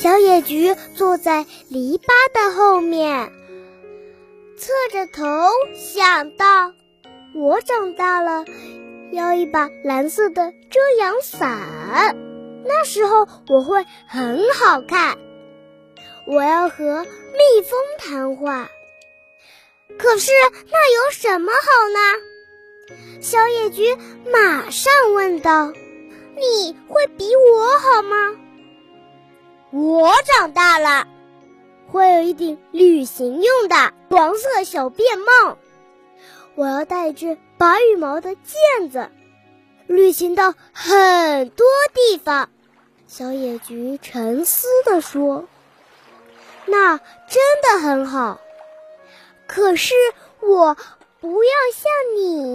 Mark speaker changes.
Speaker 1: 小野菊坐在篱笆的后面，侧着头想到：“我长大了，要一把蓝色的遮阳伞，那时候我会很好看。我要和蜜蜂谈话。可是那有什么好呢？”小野菊马上问道：“你会比我好吗？”我长大了，会有一顶旅行用的黄色小便帽。我要带只白羽毛的毽子，旅行到很多地方。小野菊沉思地说：“那真的很好。可是我不要像你。”